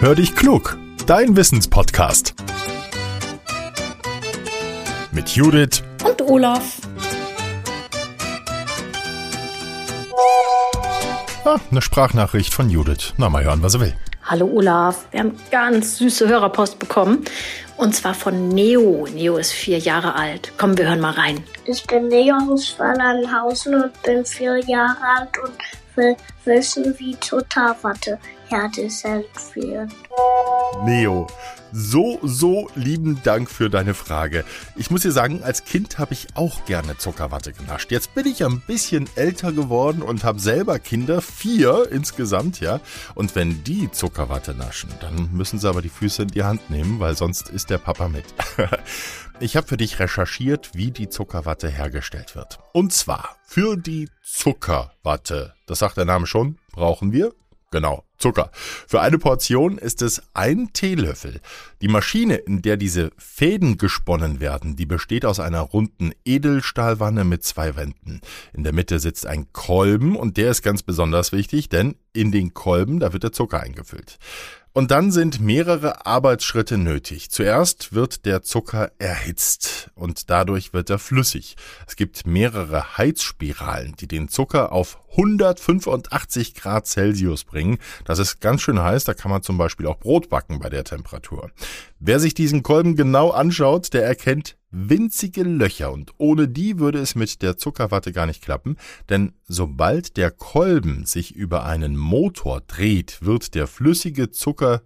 Hör dich klug, dein Wissenspodcast. Mit Judith und Olaf. Ah, eine Sprachnachricht von Judith. Na, mal hören, was er will. Hallo Olaf, wir haben ganz süße Hörerpost bekommen. Und zwar von Neo. Neo ist vier Jahre alt. Komm, wir hören mal rein. Ich bin Neo aus Wallernhausen und bin vier Jahre alt und will wissen, wie Totterwatte hergestellt wird. Neo, so, so lieben Dank für deine Frage. Ich muss dir sagen, als Kind habe ich auch gerne Zuckerwatte genascht. Jetzt bin ich ein bisschen älter geworden und habe selber Kinder, vier insgesamt, ja. Und wenn die Zuckerwatte naschen, dann müssen sie aber die Füße in die Hand nehmen, weil sonst ist der Papa mit. Ich habe für dich recherchiert, wie die Zuckerwatte hergestellt wird. Und zwar für die Zuckerwatte, das sagt der Name schon, brauchen wir Genau, Zucker. Für eine Portion ist es ein Teelöffel. Die Maschine, in der diese Fäden gesponnen werden, die besteht aus einer runden Edelstahlwanne mit zwei Wänden. In der Mitte sitzt ein Kolben und der ist ganz besonders wichtig, denn in den Kolben, da wird der Zucker eingefüllt. Und dann sind mehrere Arbeitsschritte nötig. Zuerst wird der Zucker erhitzt und dadurch wird er flüssig. Es gibt mehrere Heizspiralen, die den Zucker auf 185 Grad Celsius bringen. Das ist ganz schön heiß, da kann man zum Beispiel auch Brot backen bei der Temperatur. Wer sich diesen Kolben genau anschaut, der erkennt winzige Löcher und ohne die würde es mit der Zuckerwatte gar nicht klappen, denn sobald der Kolben sich über einen Motor dreht, wird der flüssige Zucker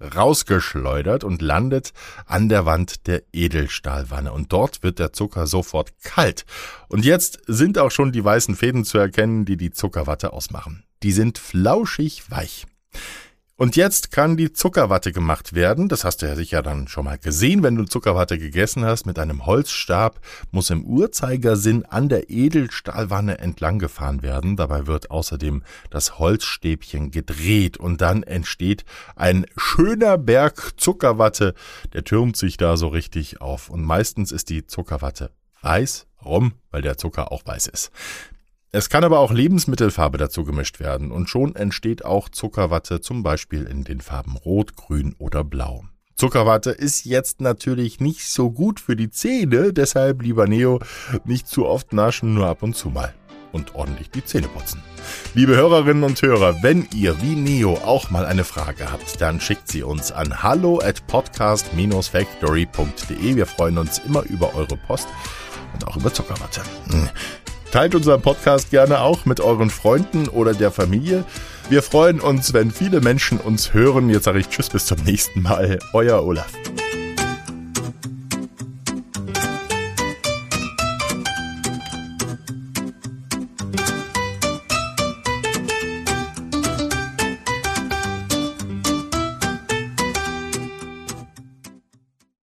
rausgeschleudert und landet an der Wand der Edelstahlwanne und dort wird der Zucker sofort kalt. Und jetzt sind auch schon die weißen Fäden zu erkennen, die die Zuckerwatte ausmachen. Die sind flauschig weich. Und jetzt kann die Zuckerwatte gemacht werden. Das hast du ja sicher dann schon mal gesehen, wenn du Zuckerwatte gegessen hast. Mit einem Holzstab muss im Uhrzeigersinn an der Edelstahlwanne entlang gefahren werden. Dabei wird außerdem das Holzstäbchen gedreht und dann entsteht ein schöner Berg Zuckerwatte. Der türmt sich da so richtig auf. Und meistens ist die Zuckerwatte weiß. Warum? Weil der Zucker auch weiß ist. Es kann aber auch Lebensmittelfarbe dazu gemischt werden und schon entsteht auch Zuckerwatte zum Beispiel in den Farben Rot, Grün oder Blau. Zuckerwatte ist jetzt natürlich nicht so gut für die Zähne, deshalb lieber Neo nicht zu oft naschen, nur ab und zu mal und ordentlich die Zähne putzen. Liebe Hörerinnen und Hörer, wenn ihr wie Neo auch mal eine Frage habt, dann schickt sie uns an hallo at podcast-factory.de. Wir freuen uns immer über eure Post und auch über Zuckerwatte. Teilt unseren Podcast gerne auch mit euren Freunden oder der Familie. Wir freuen uns, wenn viele Menschen uns hören. Jetzt sage ich Tschüss bis zum nächsten Mal. Euer Olaf.